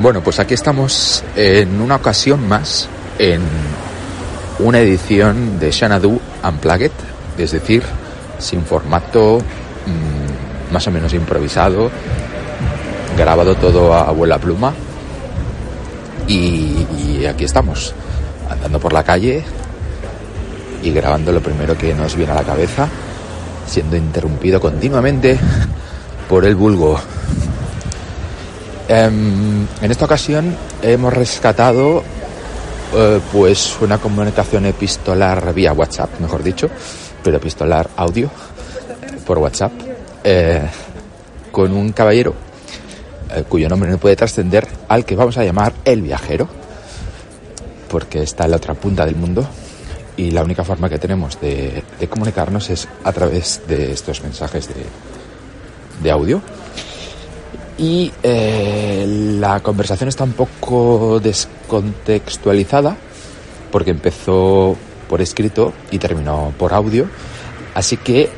Bueno, pues aquí estamos en una ocasión más en una edición de Xanadu Unplugged, es decir, sin formato mmm, más o menos improvisado, grabado todo a abuela pluma. Y, y aquí estamos, andando por la calle y grabando lo primero que nos viene a la cabeza, siendo interrumpido continuamente por el vulgo. Um, en esta ocasión hemos rescatado uh, pues una comunicación epistolar vía WhatsApp, mejor dicho, pero epistolar audio por WhatsApp, eh, con un caballero eh, cuyo nombre no puede trascender, al que vamos a llamar el viajero, porque está en la otra punta del mundo y la única forma que tenemos de, comunicarnos es a través de estos mensajes de audio. Y eh, la conversación está un poco descontextualizada porque empezó por escrito y terminó por audio. Así que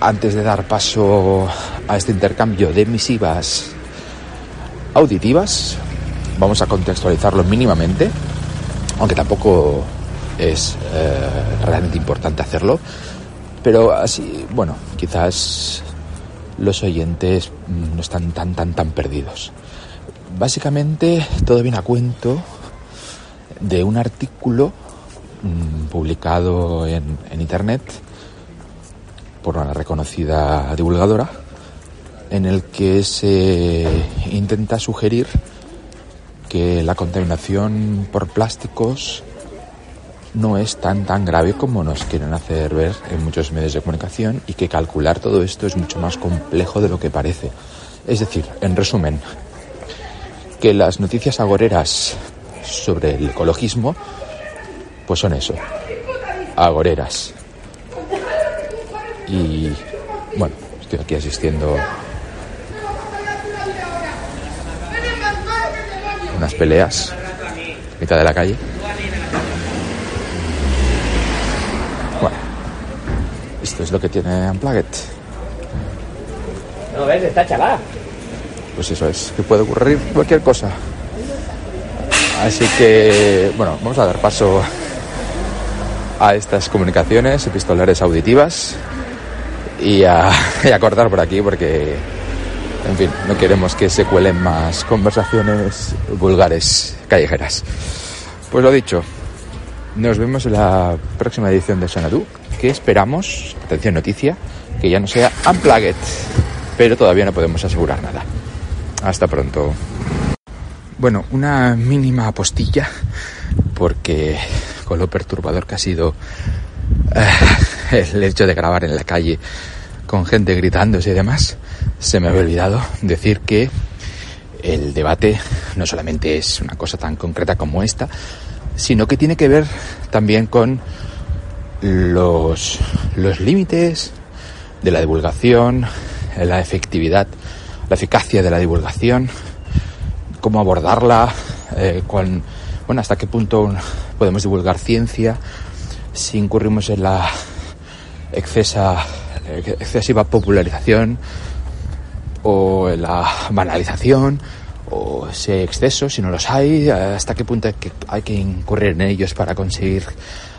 antes de dar paso a este intercambio de misivas auditivas, vamos a contextualizarlo mínimamente, aunque tampoco es eh, realmente importante hacerlo. Pero así, bueno, quizás los oyentes no están tan, tan, tan perdidos. Básicamente todo viene a cuento de un artículo mmm, publicado en, en, Internet por una reconocida divulgadora en el que se intenta sugerir que la contaminación por plásticos no es tan tan grave como nos quieren hacer ver en muchos medios de comunicación y que calcular todo esto es mucho más complejo de lo que parece. Es decir, en resumen, que las noticias agoreras sobre el ecologismo pues son eso, agoreras. Y bueno, estoy aquí asistiendo unas peleas mitad de la calle. Es lo que tiene Unplugged. No ves, está chalada. Pues eso es, que puede ocurrir cualquier cosa. Así que, bueno, vamos a dar paso a estas comunicaciones epistolares auditivas y a, y a cortar por aquí porque, en fin, no queremos que se cuelen más conversaciones vulgares callejeras. Pues lo dicho, nos vemos en la próxima edición de Sonadú que esperamos, atención noticia, que ya no sea unplugged, pero todavía no podemos asegurar nada. Hasta pronto. Bueno, una mínima apostilla, porque con lo perturbador que ha sido eh, el hecho de grabar en la calle con gente gritándose y demás, se me había olvidado decir que el debate no solamente es una cosa tan concreta como esta, sino que tiene que ver también con los, los límites de la divulgación, la efectividad, la eficacia de la divulgación, cómo abordarla, eh, con, bueno, hasta qué punto podemos divulgar ciencia si incurrimos en la excesa, excesiva popularización o en la banalización o si hay excesos, si no los hay, hasta qué punto hay que, hay que incurrir en ellos para conseguir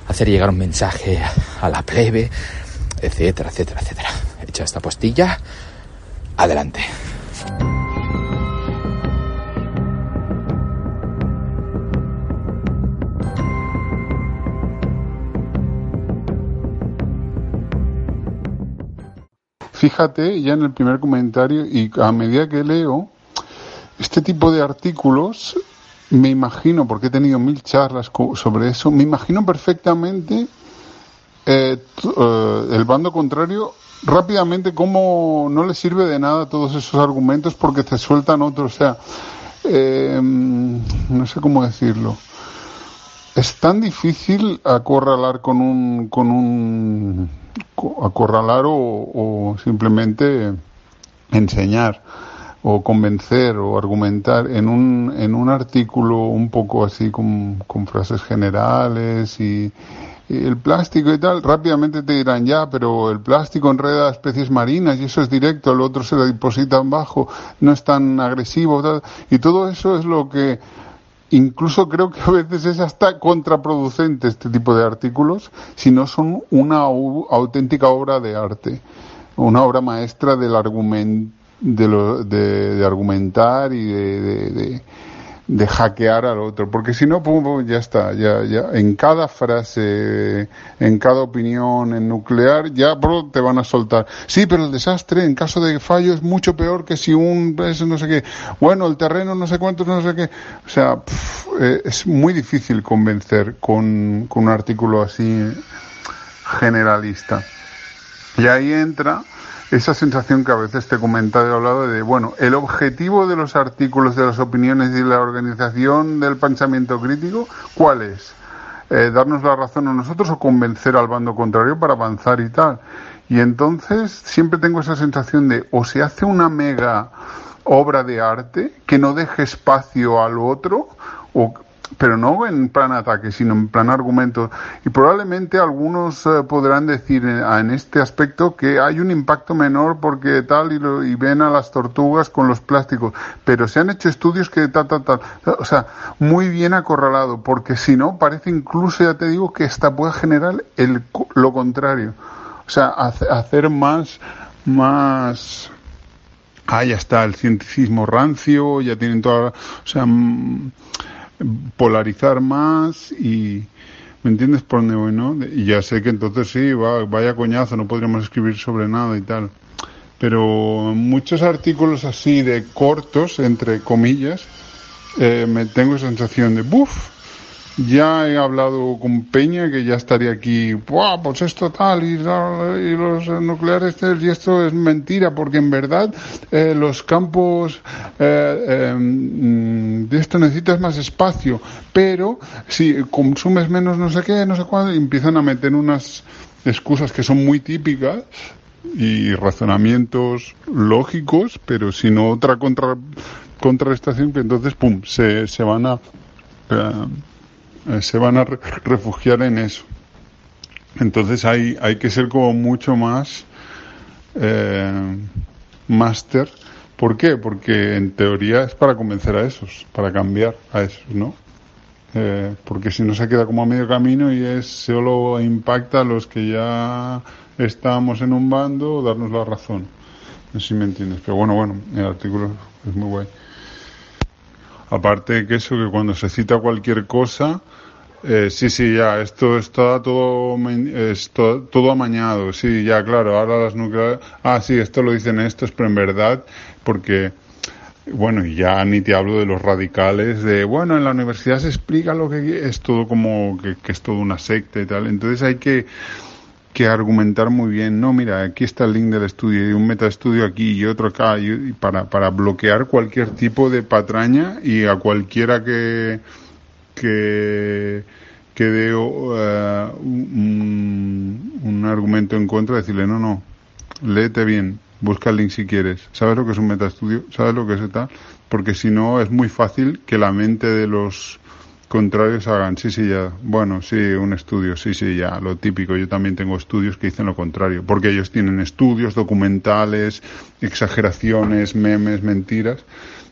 hacer llegar un mensaje a la plebe, etcétera, etcétera, etcétera. Hecha esta postilla, adelante. Fíjate ya en el primer comentario y a medida que leo, este tipo de artículos me imagino, porque he tenido mil charlas sobre eso, me imagino perfectamente eh, eh, el bando contrario rápidamente cómo no le sirve de nada todos esos argumentos porque te sueltan otros. O sea, eh, no sé cómo decirlo. Es tan difícil acorralar con un, con un, acorralar o, o simplemente enseñar o convencer o argumentar en un, en un artículo un poco así con, con frases generales y el plástico y tal, rápidamente te dirán ya, pero el plástico enreda especies marinas y eso es directo, el otro se lo depositan bajo, no es tan agresivo, y todo eso es lo que incluso creo que a veces es hasta contraproducente este tipo de artículos si no son una auténtica obra de arte, una obra maestra del argumento de, de, argumentar y de, de, hackear al otro, porque si no, ya está, ya, ya, en cada frase, en cada opinión, en nuclear, ya te van a soltar. Sí, pero el desastre en caso de fallo es mucho peor que si un, no sé qué, bueno, el terreno no sé cuántos, no sé qué, o sea, eh, es muy difícil convencer con, con un artículo así generalista. Y ahí entra esa sensación que a veces te he comentado y he hablado de, bueno, el objetivo de los artículos, de las opiniones y de la organización del pensamiento crítico, ¿cuál es? Eh, ¿Darnos la razón a nosotros o convencer al bando contrario para avanzar y tal? Y entonces siempre tengo esa sensación de, o se hace una mega obra de arte que no deje espacio al otro, o, pero no en plan ataque, sino en plan argumento. Y probablemente algunos eh, podrán decir eh, en, este aspecto que hay un impacto menor porque tal y, lo, y, ven a las tortugas con los plásticos, pero se han hecho estudios que tal, tal, tal. O sea, muy bien acorralado, porque si no, parece incluso, ya te digo, que esta puede generar el, lo contrario. O sea, hacer más, más, ah, ya está, el cientificismo rancio, ya tienen toda, o sea, mm, polarizar más y ¿me entiendes por dónde voy, no? Y ya sé que entonces sí, vaya coñazo, no podríamos escribir sobre nada y tal. Pero muchos artículos así de cortos, entre comillas, eh, me tengo sensación de, buf, ya he hablado con Peña que ya estaría aquí, ¡buah! Pues esto tal y, los nucleares y esto es mentira porque en verdad eh, los campos eh, em, de esto necesitas más espacio, pero si consumes menos no sé qué, no sé cuándo, empiezan a meter unas excusas que son muy típicas y razonamientos lógicos, pero si no otra contra, contrarrestación que entonces, pum, se, se van a... Eh, eh, se van a refugiar en eso. Entonces hay, hay que ser como mucho más eh, máster. ¿Por qué? Porque en teoría es para convencer a esos, para cambiar a esos, ¿no? Eh, porque si no se queda como a medio camino y es solo impacta a los que ya estamos en un bando darnos la razón. No sé si me entiendes. Pero bueno, bueno, el artículo es muy guay. Aparte que eso, que cuando se cita cualquier cosa, eh, sí, sí, ya, esto está todo, todo amañado, sí, ya, claro, ahora las nucleares, ah, sí, esto lo dicen estos, pero en verdad, porque, bueno, y ya ni te hablo de los radicales, de, bueno, en la universidad se explica lo que es todo como, que, que es todo una secta y tal, entonces hay que, que argumentar muy bien, no, mira, aquí está el link del estudio y un metaestudio aquí y otro acá, y para, para bloquear cualquier tipo de patraña y a cualquiera que, que, que dé uh, un, un, argumento en contra, decirle, no, no, léete bien, busca el link si quieres, ¿sabes lo que es un metaestudio? ¿Sabes lo que es tal? Porque si no, es muy fácil que la mente de los contrarios hagan, sí, sí, ya, bueno, sí, un estudio, sí, sí, ya, lo típico, yo también tengo estudios que dicen lo contrario, porque ellos tienen estudios, documentales, exageraciones, memes, mentiras.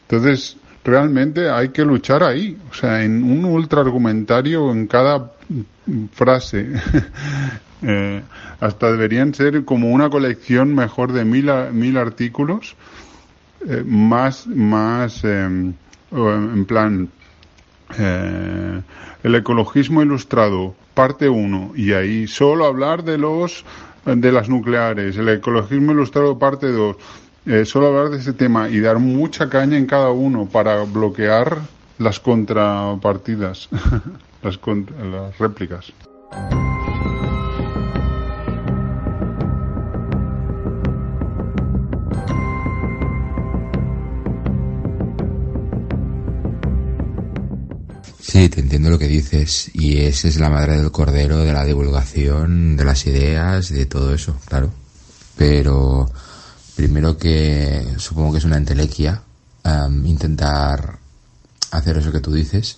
Entonces, realmente hay que luchar ahí, o sea, en un ultra argumentario en cada frase. eh, hasta deberían ser como una colección mejor de mil, mil artículos, eh, más, más, eh, en plan, eh, el ecologismo ilustrado, parte 1, y ahí solo hablar de los de las nucleares, el ecologismo ilustrado, parte 2, eh, solo hablar de ese tema y dar mucha caña en cada uno para bloquear las contrapartidas, las, las réplicas. Sí, te entiendo lo que dices. Y esa es la madre del cordero de la divulgación, de las ideas, de todo eso, claro. Pero primero que supongo que es una entelequia intentar hacer eso que tú dices.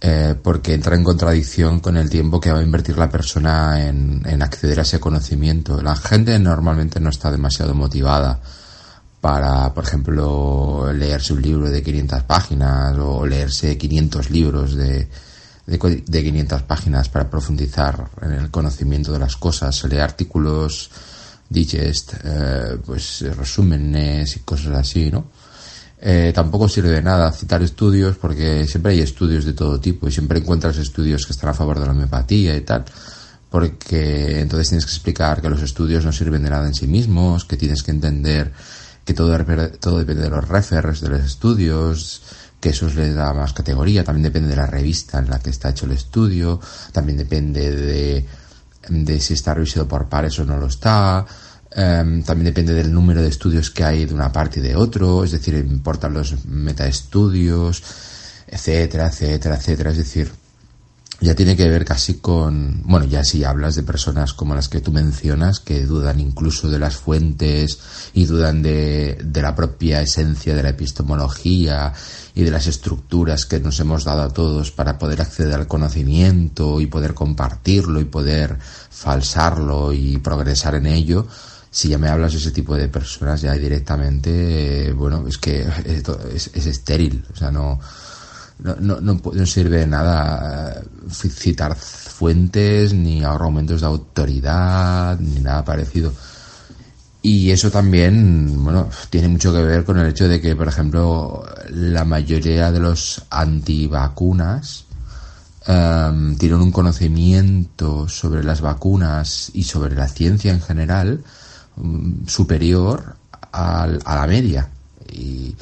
eh, porque entra en contradicción con el tiempo que va a invertir la persona en, acceder a ese conocimiento. La gente normalmente no está demasiado motivada para, por ejemplo, leerse un libro de 500 páginas o leerse 500 libros de, de, de 500 páginas para profundizar en el conocimiento de las cosas, leer artículos digest, eh, pues resúmenes y cosas así, ¿no? Eh, tampoco sirve de nada citar estudios porque siempre hay estudios de todo tipo y siempre encuentras estudios que están a favor de la homeopatía y tal porque entonces tienes que explicar que los estudios no sirven de nada en sí mismos, que tienes que entender que todo, todo depende de los refers de los estudios, que eso les da más categoría, también depende de la revista en la que está hecho el estudio, también depende de, de si está revisado por pares o no lo está, em, también depende del número de estudios que hay de una parte y de otro, es decir, importan los metaestudios, etcétera, etcétera, etcétera, es decir, ya tiene que ver casi con, bueno, ya si hablas de personas como las que tú mencionas, que dudan incluso de las fuentes y dudan de, de la propia esencia de la epistemología y de las estructuras que nos hemos dado a todos para poder acceder al conocimiento y poder compartirlo y poder falsarlo y progresar en ello, si ya me hablas de ese tipo de personas ya directamente, eh, bueno, es que es, es estéril, o sea, no, no, no, no, sirve de nada eh, citar fuentes ni argumentos de autoridad ni nada parecido. Y eso también, bueno, tiene mucho que ver con el hecho de que, por ejemplo, la mayoría de los antivacunas um, tienen un conocimiento sobre las vacunas y sobre la ciencia en general um, superior al, a la media. Y,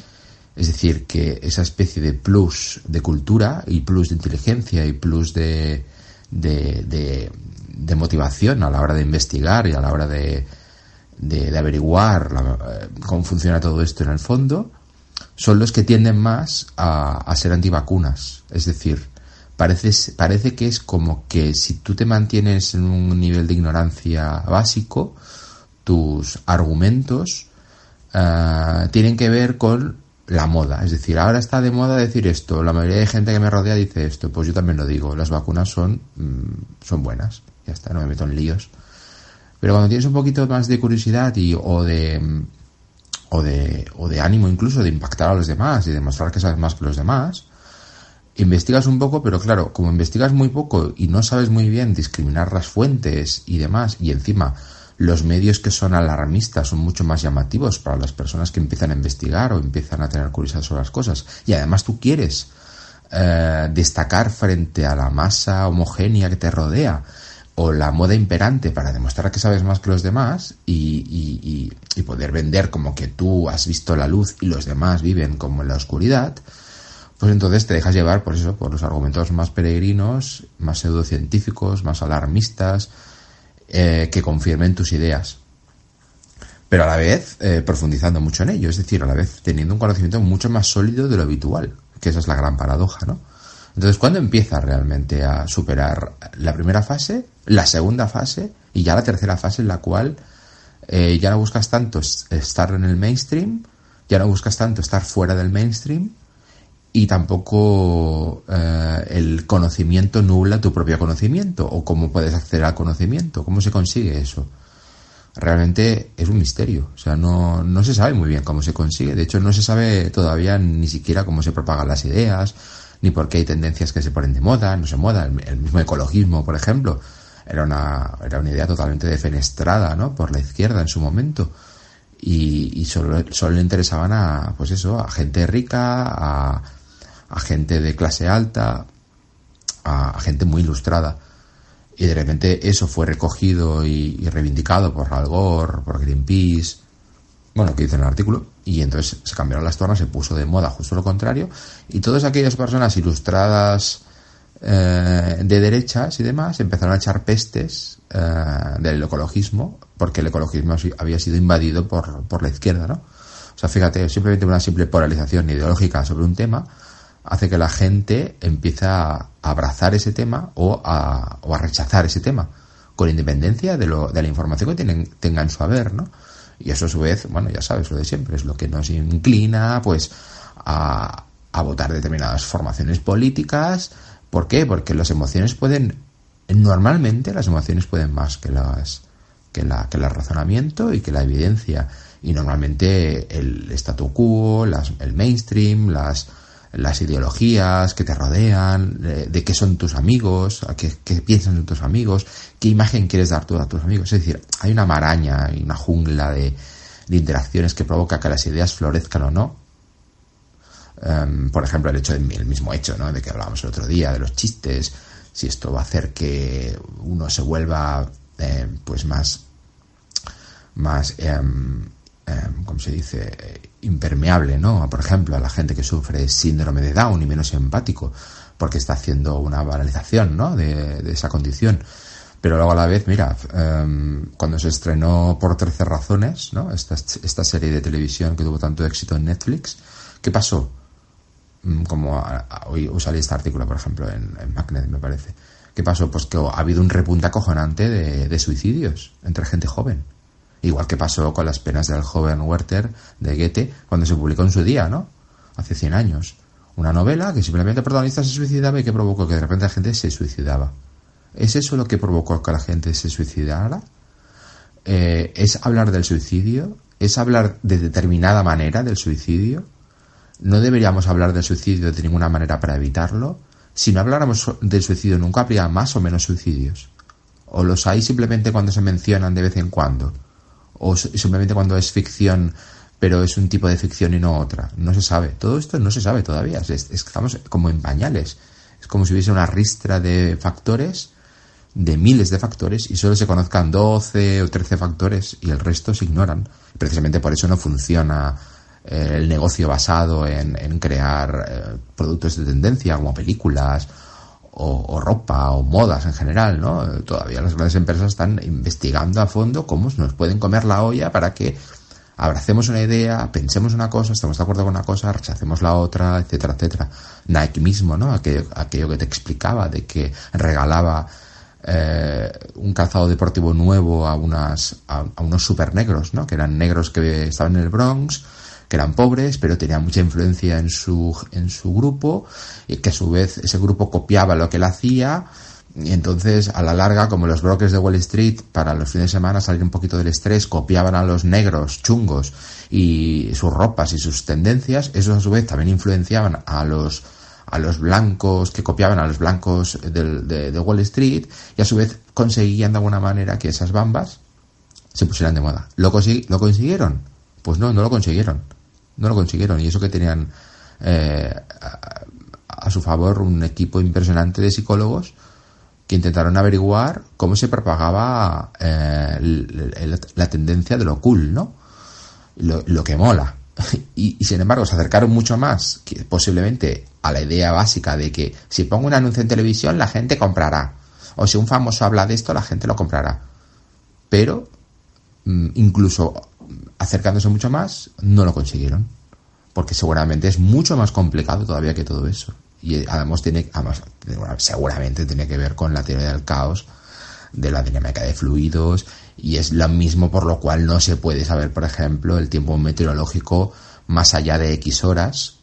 es decir, que esa especie de plus de cultura y plus de inteligencia y plus de, de, de, motivación a la hora de investigar y a la hora de, de averiguar eh, cómo funciona todo esto en el fondo, son los que tienden más a, a ser antivacunas. Es decir, parece, parece que es como que si tú te mantienes en un nivel de ignorancia básico, tus argumentos uh, tienen que ver con la moda. Es decir, ahora está de moda decir esto. La mayoría de gente que me rodea dice esto. Pues yo también lo digo. Las vacunas son, mm, son buenas. Ya está, no me meto en líos. Pero cuando tienes un poquito más de curiosidad y, o de, o de, o de ánimo incluso de impactar a los demás y demostrar que sabes más que los demás, investigas un poco, pero claro, como investigas muy poco y no sabes muy bien discriminar las fuentes y demás, y encima los medios que son alarmistas son mucho más llamativos para las personas que empiezan a investigar o empiezan a tener curiosidad sobre las cosas. Y además tú quieres eh, destacar frente a la masa homogénea que te rodea o la moda imperante para demostrar que sabes más que los demás y, y, poder vender como que tú has visto la luz y los demás viven como en la oscuridad, pues entonces te dejas llevar por eso, por los argumentos más peregrinos, más pseudocientíficos, más alarmistas, eh, que confirmen tus ideas. Pero a la vez eh, profundizando mucho en ello, es decir, a la vez teniendo un conocimiento mucho más sólido de lo habitual, que esa es la gran paradoja, ¿no? Entonces, ¿cuándo empiezas realmente a superar la primera fase, la segunda fase y ya la tercera fase en la cual eh, ya no buscas tanto estar en el mainstream, ya no buscas tanto estar fuera del mainstream, y tampoco eh, el conocimiento nubla tu propio conocimiento o cómo puedes acceder al conocimiento, cómo se consigue eso. Realmente es un misterio, o sea, no, no se sabe muy bien cómo se consigue, de hecho no se sabe todavía ni siquiera cómo se propagan las ideas, ni por qué hay tendencias que se ponen de moda, no se moda, el, mismo ecologismo, por ejemplo, era una, era una idea totalmente defenestrada, ¿no? Por la izquierda en su momento. Y, y solo, solo le interesaban a, pues eso, a gente rica, a, a gente de clase alta, a, gente muy ilustrada. Y de repente eso fue recogido y, reivindicado por Al Gore, por Greenpeace, bueno, que dice en el artículo, y entonces se cambiaron las tornas, se puso de moda justo lo contrario, y todas aquellas personas ilustradas eh, de derechas y demás empezaron a echar pestes eh, del ecologismo, porque el ecologismo había sido invadido por, por la izquierda, ¿no? O sea, fíjate, simplemente una simple polarización ideológica sobre un tema hace que la gente empiece a abrazar ese tema o a, o a rechazar ese tema, con independencia de, lo, de la información que tienen, tengan su haber, ¿no? Y eso a su vez, bueno, ya sabes lo de siempre, es lo que nos inclina, pues, a, a votar determinadas formaciones políticas ¿Por qué? Porque las emociones pueden, normalmente las emociones pueden más que las que, la, que el razonamiento y que la evidencia. Y normalmente el statu quo, las, el mainstream, las, las ideologías que te rodean, de, qué son tus amigos, qué, qué, piensan de tus amigos, qué imagen quieres dar tú a tus amigos. Es decir, hay una maraña y una jungla de, de interacciones que provoca que las ideas florezcan o no. Em, por ejemplo, el hecho del mismo hecho, ¿no? De que hablábamos el otro día, de los chistes, si esto va a hacer que uno se vuelva eh, pues más más eh, ¿cómo se dice? Impermeable, ¿no? Por ejemplo, a la gente que sufre síndrome de Down y menos empático, porque está haciendo una banalización, ¿no? De, esa condición. Pero luego a la vez, mira, em, cuando se estrenó por 13 razones, ¿no? Esta, esta serie de televisión que tuvo tanto éxito en Netflix, ¿qué pasó? Mm, como hoy salí este artículo, por ejemplo, en, en, Magnet, me parece. ¿Qué pasó? Pues que ha habido un repunte acojonante de suicidios entre gente joven. Igual que pasó con las penas del joven Werther de Goethe cuando se publicó en su día, ¿no? Hace 100 años. Una novela que simplemente el protagonista se suicidaba y que provocó que de repente la gente se suicidaba. ¿Es eso lo que provocó que la gente se suicidara? Eh, ¿Es hablar del suicidio? ¿Es hablar de determinada manera del suicidio? ¿No deberíamos hablar del suicidio de ninguna manera para evitarlo? Si no habláramos del suicidio, nunca habría más o menos suicidios. ¿O los hay simplemente cuando se mencionan de vez en cuando? ¿O simplemente cuando es ficción, pero es un tipo de ficción y no otra? No se sabe. Todo esto no se sabe todavía. estamos como en pañales. Es como si hubiese una ristra de factores de miles de factores y solo se conozcan 12 o 13 factores y el resto se ignoran. Precisamente por eso no funciona eh, el negocio basado en, crear eh, productos de tendencia como películas o, ropa o modas en general, ¿no? Todavía las grandes empresas están investigando a fondo cómo nos pueden comer la olla para que abracemos una idea, pensemos una cosa, estemos de acuerdo con una cosa, rechacemos la otra, etcétera, etcétera. Nike mismo, ¿no? Aquello, aquello que te explicaba de que regalaba eh, un calzado deportivo nuevo a, unas, a, unos super negros, ¿no? que eran negros que estaban en el Bronx, que eran pobres, pero tenían mucha influencia en su, en su grupo, y que a su vez ese grupo copiaba lo que él hacía, y entonces, a la larga, como los brokers de Wall Street, para los fines de semana salir un poquito del estrés, copiaban a los negros chungos y sus ropas y sus tendencias, esos a su vez también influenciaban a los a los blancos que copiaban a los blancos de, de, Wall Street y a su vez conseguían de alguna manera que esas bambas se pusieran de moda. ¿Lo, ¿Lo consiguieron? Pues no, no lo consiguieron. No lo consiguieron. Y eso que tenían eh, a, su favor un equipo impresionante de psicólogos que intentaron averiguar cómo se propagaba eh, la tendencia de lo cool, ¿no? Lo, que mola. Y, sin embargo se acercaron mucho más posiblemente a la idea básica de que si pongo un anuncio en televisión la gente comprará. O si un famoso habla de esto la gente lo comprará. Pero mm, incluso acercándose mucho más no lo consiguieron. Porque seguramente es mucho más complicado todavía que todo eso. Y además tiene, además, seguramente tiene que ver con la teoría del caos, de la dinámica de fluidos, y es lo mismo por lo cual no se puede saber, por ejemplo, el tiempo meteorológico más allá de X horas,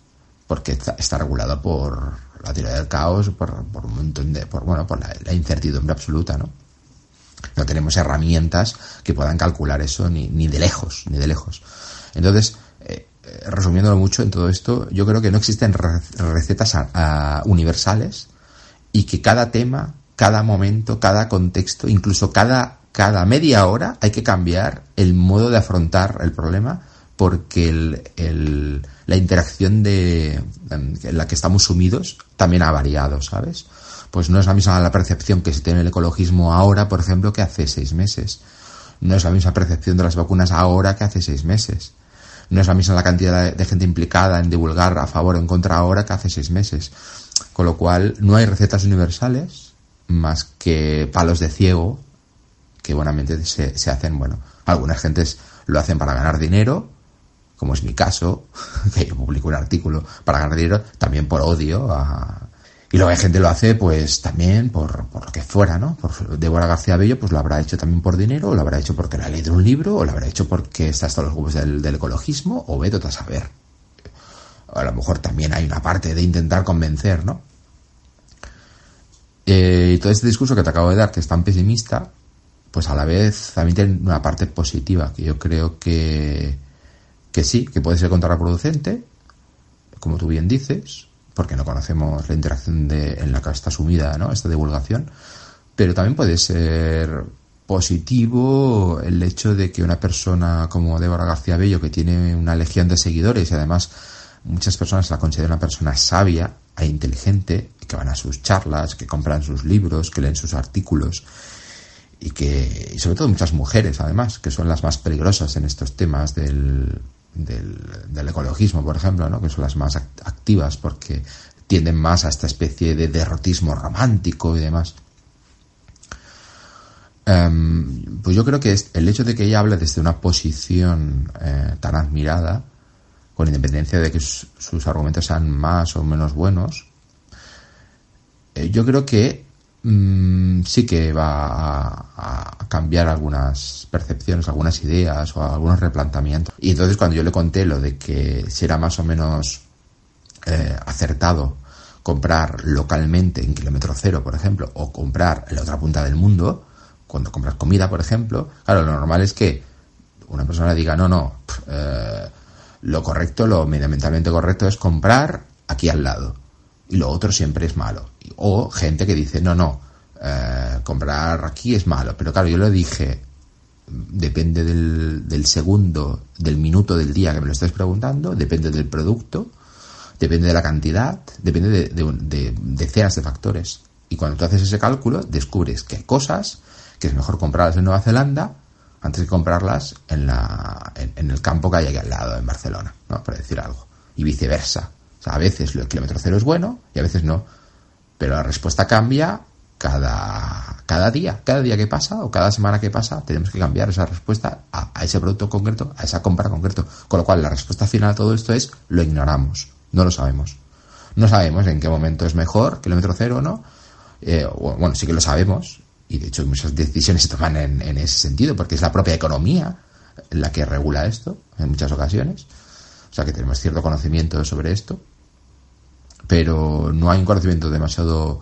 porque está, regulado por la teoría del caos, por, por un montón de, por, bueno, por la, incertidumbre absoluta, ¿no? No tenemos herramientas que puedan calcular eso ni, ni de lejos, ni de lejos. Entonces, eh, resumiéndolo mucho en todo esto, yo creo que no existen recetas universales y que cada tema, cada momento, cada contexto, incluso cada, cada media hora hay que cambiar el modo de afrontar el problema porque el, la interacción de, en la que estamos sumidos también ha variado, ¿sabes? Pues no es la misma la percepción que se tiene el ecologismo ahora, por ejemplo, que hace seis meses. No es la misma percepción de las vacunas ahora que hace seis meses. No es la misma la cantidad de gente implicada en divulgar a favor o en contra ahora que hace seis meses. Con lo cual, no hay recetas universales más que palos de ciego que buenamente se, se hacen, bueno, algunas gentes lo hacen para ganar dinero, como es mi caso, que yo publico un artículo para ganar dinero, también por odio Y luego hay gente lo hace, pues también por, por lo que fuera, ¿no? Por Débora García Bello, pues lo habrá hecho también por dinero, o lo habrá hecho porque le ha leído un libro, o lo habrá hecho porque está hasta los grupos del, ecologismo, o vete a saber. A lo mejor también hay una parte de intentar convencer, ¿no? Eh, todo este discurso que te acabo de dar, que es tan pesimista, pues a la vez también tiene una parte positiva, que yo creo que, que sí, que puede ser contraproducente, como tú bien dices, porque no conocemos la interacción de, en la que está sumida ¿no? esta divulgación, pero también puede ser positivo el hecho de que una persona como Débora García Bello, que tiene una legión de seguidores y además muchas personas la consideran una persona sabia e inteligente, que van a sus charlas, que compran sus libros, que leen sus artículos, y que, y sobre todo muchas mujeres además, que son las más peligrosas en estos temas del, del, ecologismo, por ejemplo, ¿no? que son las más activas porque tienden más a esta especie de derrotismo romántico y demás. Em, pues yo creo que el hecho de que ella hable desde una posición eh, tan admirada, con independencia de que sus, argumentos sean más o menos buenos, eh, yo creo que mm, sí que va a, cambiar algunas percepciones, algunas ideas o algunos replanteamientos. Y entonces cuando yo le conté lo de que si era más o menos eh, acertado comprar localmente en kilómetro cero, por ejemplo, o comprar en la otra punta del mundo, cuando compras comida, por ejemplo, claro, lo normal es que una persona diga, no, no, eh, lo correcto, lo medioambientalmente correcto es comprar aquí al lado. Y lo otro siempre es malo. O gente que dice, no, no, eh, comprar aquí es malo. Pero claro, yo lo dije, depende del, del, segundo, del minuto del día que me lo estés preguntando, depende del producto, depende de la cantidad, depende de, de, decenas de factores. Y cuando tú haces ese cálculo, descubres que hay cosas que es mejor comprarlas en Nueva Zelanda antes de comprarlas en, la, en, el campo que hay aquí al lado, en Barcelona. Por decir algo. Y viceversa. O sea, a veces el kilómetro cero es bueno y a veces no. Pero la respuesta cambia cada, cada día. Cada día que pasa o cada semana que pasa tenemos que cambiar esa respuesta a, ese producto concreto, a esa compra concreto. Con lo cual la respuesta final a todo esto es lo ignoramos. No lo sabemos. No sabemos en qué momento es mejor, kilómetro cero o no. Eh, bueno, sí que lo sabemos, y de hecho muchas decisiones se toman en, ese sentido, porque es la propia economía la que regula esto en muchas ocasiones. O sea que tenemos cierto conocimiento sobre esto, pero no hay un conocimiento demasiado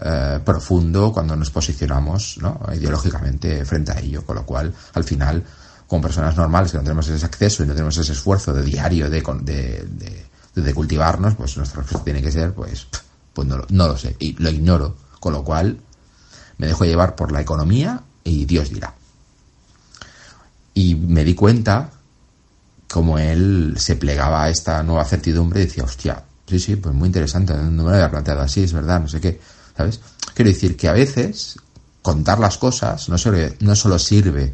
eh, profundo cuando nos posicionamos ideológicamente frente a ello, con lo cual al final como personas normales que no tenemos ese acceso y no tenemos ese esfuerzo de diario de, de, de, cultivarnos, pues nuestra respuesta tiene que ser, pues, pues no, no lo sé, y lo ignoro, con lo cual me dejo llevar por la economía y Dios dirá. Y me di cuenta como él se plegaba a esta nueva certidumbre y decía, hostia, sí, sí, pues muy interesante, no me lo había planteado así, es verdad, no sé qué, ¿sabes? Quiero decir que a veces contar las cosas no solo, no solo sirve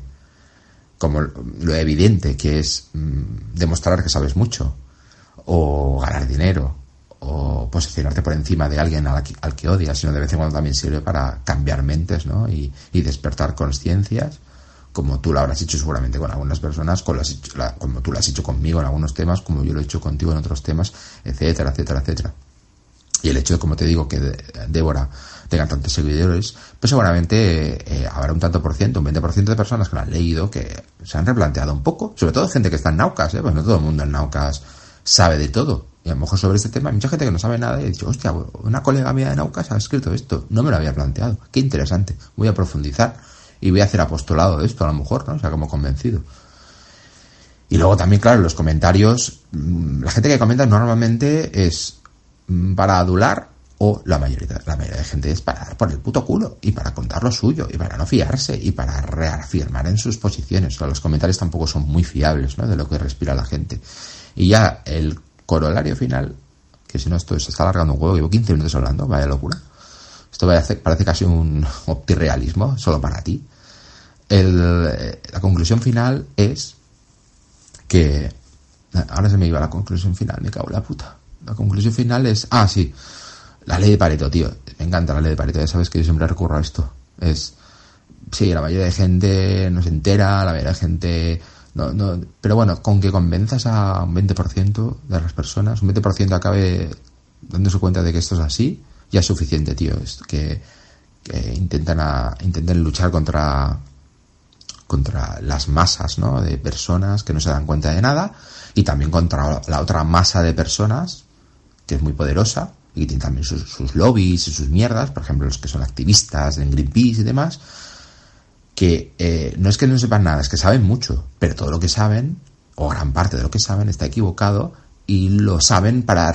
como lo evidente que es mm, demostrar que sabes mucho o ganar dinero o posicionarte por encima de alguien al, que odias, sino de vez en cuando también sirve para cambiar mentes ¿no? y, despertar conciencias, como tú lo habrás hecho seguramente con algunas personas, con las, como tú lo has hecho conmigo en algunos temas, como yo lo he hecho contigo en otros temas, etcétera, etcétera, etcétera. Y el hecho de, como te digo, que Débora tenga tantos seguidores, pues seguramente eh, habrá un tanto por ciento, un 20% de personas que lo han leído que se han replanteado un poco, sobre todo gente que está en Naucas, ¿eh? pues no todo el mundo en Naucas sabe de todo. Y a lo mejor sobre este tema hay mucha gente que no sabe nada y ha dicho, hostia, una colega mía de Naucas ha escrito esto, no me lo había planteado, qué interesante, voy a profundizar y voy a hacer apostolado de esto a lo mejor, ¿no? O sea, como convencido. Y luego también, claro, los comentarios, mm, la gente que comenta normalmente es mm, para adular o la mayoría, la mayoría de gente es para dar por el puto culo y para contar lo suyo y para no fiarse y para reafirmar en sus posiciones. O sea, los comentarios tampoco son muy fiables, ¿no? De lo que respira la gente. Y ya el corolario final, que si no esto se está alargando un huevo, llevo 15 minutos hablando, vaya locura. Esto parece casi un optirrealismo, solo para ti. Eh, la conclusión final es que... Ahora se me iba la conclusión final, me cago en la puta. La conclusión final es... Ah, sí. La ley de Pareto, tío. Me encanta la ley de Pareto. Ya sabes que yo siempre recurro a esto. Es... Sí, la mayoría de gente no se entera, la mayoría de gente no, no, pero bueno, con que convenzas a un 20% de las personas, un 20% acabe dándose cuenta de que esto es así, ya es suficiente, tío. Es que, intentan, a, intentan luchar contra, contra las masas ¿no? de personas que no se dan cuenta de nada y también contra la otra masa de personas que es muy poderosa y tienen también sus, lobbies y sus mierdas, por ejemplo, los que son activistas en Greenpeace y demás, que eh, no es que no sepan nada, es que saben mucho, pero todo lo que saben, o gran parte de lo que saben, está equivocado y lo saben para,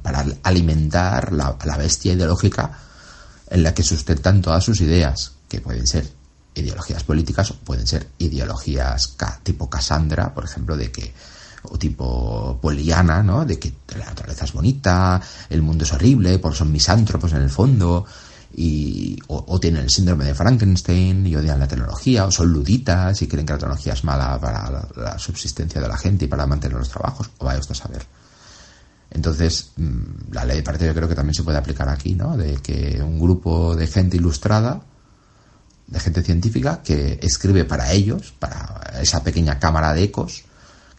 para alimentar la, la bestia ideológica en la que sustentan todas sus ideas, que pueden ser ideologías políticas o pueden ser ideologías tipo Cassandra, por ejemplo, de que o tipo poliana, ¿no? De que la naturaleza es bonita, el mundo es horrible, porque son misántropos en el fondo, y, o, tienen el síndrome de Frankenstein y odian la tecnología, o son luditas y creen que la tecnología es mala para la, subsistencia de la gente y para mantener los trabajos, o vaya usted a saber. Entonces, mm, la ley de partido yo creo que también se puede aplicar aquí, ¿no? De que un grupo de gente ilustrada, de gente científica, que escribe para ellos, para esa pequeña cámara de ecos,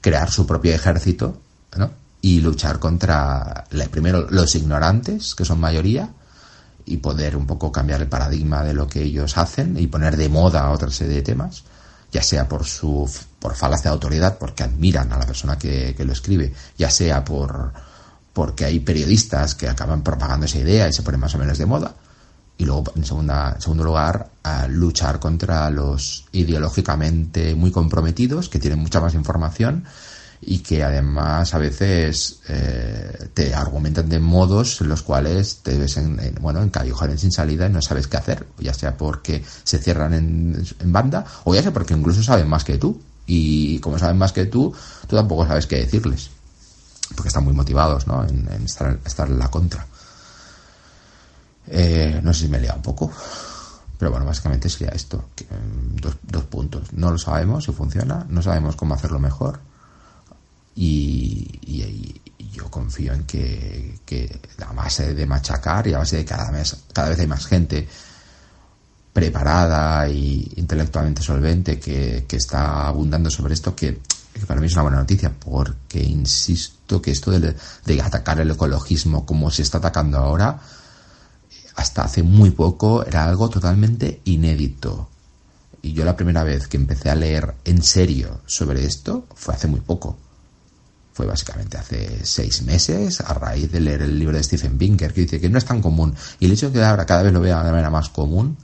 crear su propio ejército ¿no? y luchar contra, primero, los ignorantes, que son mayoría, y poder un poco cambiar el paradigma de lo que ellos hacen y poner de moda otra serie de temas, ya sea por su por falacia de autoridad, porque admiran a la persona que, lo escribe, ya sea por porque hay periodistas que acaban propagando esa idea y se ponen más o menos de moda, y luego, en, segunda, en segundo lugar, luchar contra los ideológicamente muy comprometidos, que tienen mucha más información y que además a veces eh, te argumentan de modos en los cuales te ves en, en bueno en sin salida y no sabes qué hacer, ya sea porque se cierran en, banda o ya sea porque incluso saben más que tú y como saben más que tú, tú tampoco sabes qué decirles porque están muy motivados ¿no? en, estar, estar en la contra. Eh, no sé si me he liado un poco. Pero bueno, básicamente sería esto. Mm, dos, dos, puntos. No lo sabemos si funciona, no sabemos cómo hacerlo mejor. Y, yo confío en que, que, a base de machacar y a base de cada vez, cada vez hay más gente preparada y intelectualmente solvente que, está abundando sobre esto, que, para mí es una buena noticia, porque insisto que esto de atacar el ecologismo como se está atacando ahora, hasta hace muy poco era algo totalmente inédito. Y yo la primera vez que empecé a leer en serio sobre esto fue hace muy poco. Fue básicamente hace seis meses a raíz de leer el libro de Stephen Pinker que dice que no es tan común. Y el hecho de que ahora cada vez lo vea de manera más común,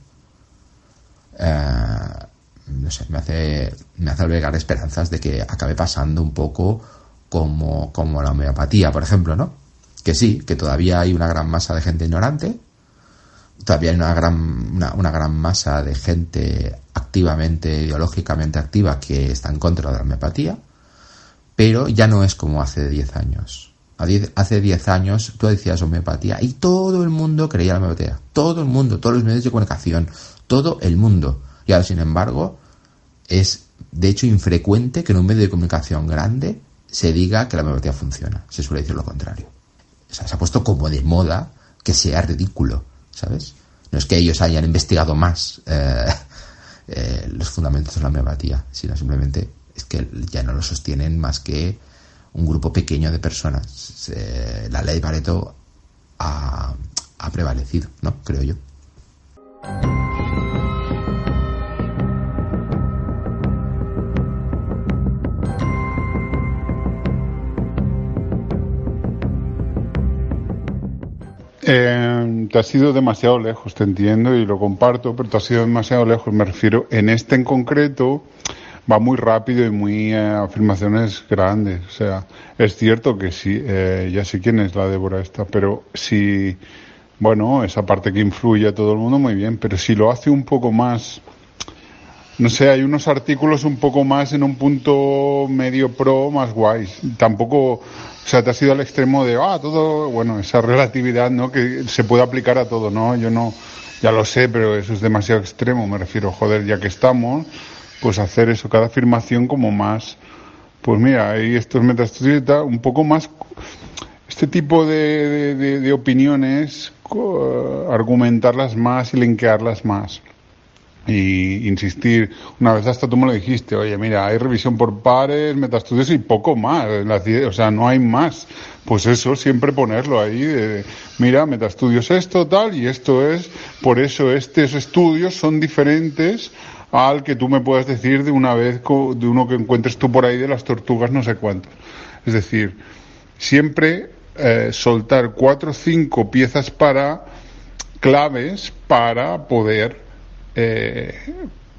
eh, no sé, me hace, me hace albergar esperanzas de que acabe pasando un poco como, como la homeopatía, por ejemplo, ¿no? Que sí, que todavía hay una gran masa de gente ignorante, todavía hay una gran, una, gran masa de gente activamente, ideológicamente activa que está en contra de la homeopatía, pero ya no es como hace 10 años. Hace 10 años tú decías homeopatía y todo el mundo creía la homeopatía. Todo el mundo, todos los medios de comunicación, todo el mundo. Y ahora, sin embargo, es de hecho infrecuente que en un medio de comunicación grande se diga que la homeopatía funciona. Se suele decir lo contrario. Se ha puesto como de moda que sea ridículo. ¿sabes? No es que ellos hayan investigado más eh, eh, los fundamentos de la homeopatía, sino simplemente es que ya no lo sostienen más que un grupo pequeño de personas. la ley Pareto ha, ha prevalecido, ¿no? Creo yo. Eh, te has ido demasiado lejos, te entiendo y lo comparto, pero te has ido demasiado lejos. Me refiero, en este en concreto, va muy rápido y muy eh, afirmaciones grandes. O sea, es cierto que sí, eh, ya sé quién es la Débora esta, pero si, bueno, esa parte que influye a todo el mundo, muy bien, pero si lo hace un poco más, no sé, hay unos artículos un poco más en un punto medio pro, más guays. Tampoco o sea, te has ido al extremo de, ah, todo, bueno, esa relatividad, ¿no? Que se puede aplicar a todo, ¿no? Yo no, ya lo sé, pero eso es demasiado extremo, me refiero, joder, ya que estamos, pues hacer eso, cada afirmación como más, pues mira, hay estos metaestudios un poco más, este tipo de, de, opiniones, argumentarlas más y linkearlas más y insistir. Una vez hasta tú me lo dijiste, oye, mira, hay revisión por pares, metaestudios y poco más. o sea, no hay más. Pues eso, siempre ponerlo ahí. De, mira, metaestudios esto, tal, y esto es. Por eso estos estudios son diferentes al que tú me puedas decir de una vez, de uno que encuentres tú por ahí de las tortugas, no sé cuántos. Es decir, siempre eh, soltar cuatro o cinco piezas para claves para poder eh,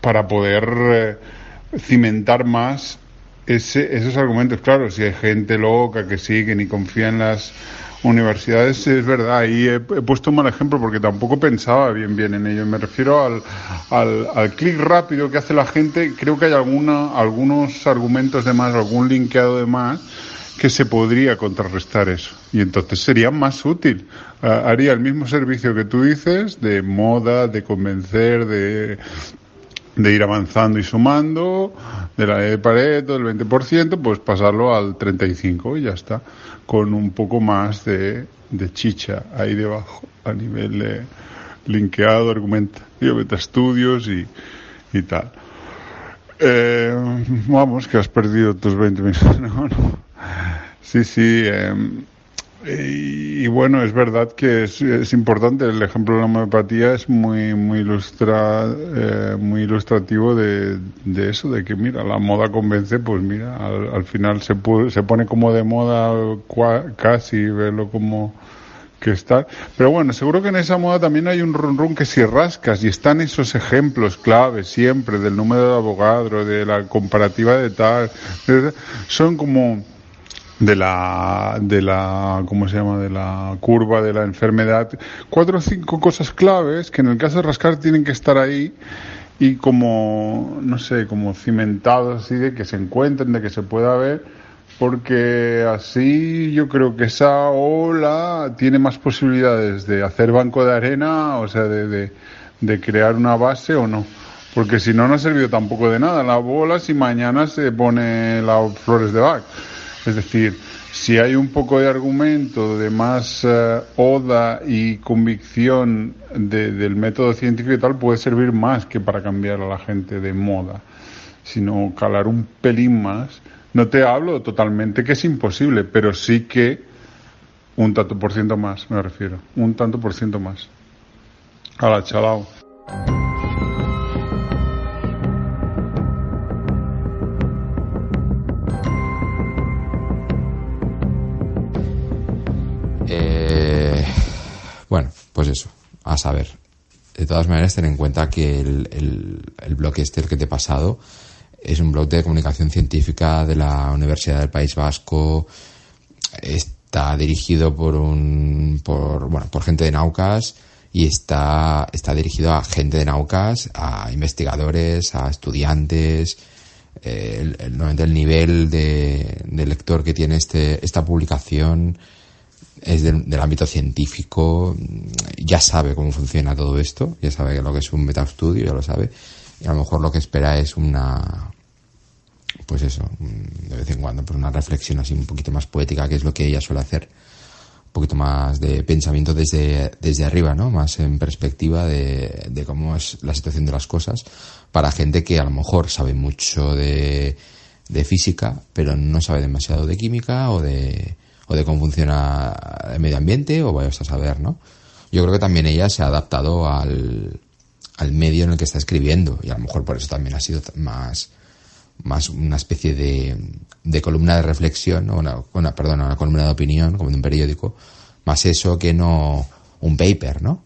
para poder eh, cimentar más ese, esos argumentos. Claro, si hay gente loca que sigue y confía en las universidades, es verdad. Ahí he, puesto un mal ejemplo porque tampoco pensaba bien bien en ello. Me refiero al, al, al clic rápido que hace la gente. Creo que hay alguna, algunos argumentos de más, algún linkeado de más que se podría contrarrestar eso. Y entonces sería más útil. haría el mismo servicio que tú dices de moda, de convencer, de, de ir avanzando y sumando, de la de Pareto, del 20%, pues pasarlo al 35% y ya está, con un poco más de, de chicha ahí debajo, a nivel de linkeado, argumentación, estudios y, y tal. Eh, vamos, que has perdido tus 20 minutos. No, no. Sí, sí. Em, y, bueno, es verdad que es, importante. El ejemplo de la homeopatía es muy muy ilustra, eh, muy ilustrativo de, de, eso, de que mira, la moda convence, pues mira, al, final se, se pone como de moda casi, verlo como que está. Pero bueno, seguro que en esa moda también hay un run, que si rascas y están esos ejemplos claves siempre del número de abogado, de la comparativa de tal, son como de la, de la, ¿cómo se llama? De la curva de la enfermedad. Cuatro o cinco cosas claves que en el caso de rascar tienen que estar ahí y como, no sé, como cimentados así de que se encuentren, de que se pueda ver, porque así yo creo que esa ola tiene más posibilidades de hacer banco de arena, o sea, de, de, de crear una base o no. Porque si no, no ha servido tampoco de nada la bola si mañana se pone las flores de Bach. Es decir, si hay un poco de argumento, de más eh, oda y convicción del método científico y tal, puede servir más que para cambiar a la gente de moda, sino calar un pelín más. No te hablo totalmente que es imposible, pero sí que un tanto por ciento más, me refiero, un tanto por ciento más. la chalao. A saber. De todas maneras, ten en cuenta que el, el, blog este el que te he pasado es un blog de comunicación científica de la Universidad del País Vasco. Está dirigido por un, por, bueno, por gente de Naucas y está, está dirigido a gente de Naucas, a investigadores, a estudiantes. El, el, el nivel de, de lector que tiene este, esta publicación es del, ámbito científico, ya sabe cómo funciona todo esto, ya sabe lo que es un metaestudio, ya lo sabe, y a lo mejor lo que espera es una, pues eso, de vez en cuando, pues una reflexión así un poquito más poética, que es lo que ella suele hacer, un poquito más de pensamiento desde, desde arriba, ¿no? Más en perspectiva de, de cómo es la situación de las cosas, para gente que a lo mejor sabe mucho de, de física, pero no sabe demasiado de química o de, o de cómo funciona el medio ambiente o vayas a saber, ¿no? Yo creo que también ella se ha adaptado al, al medio en el que está escribiendo y a lo mejor por eso también ha sido más, más una especie de, de columna de reflexión, o una, una, perdón, una columna de opinión, como de un periódico, más eso que no un paper, ¿no?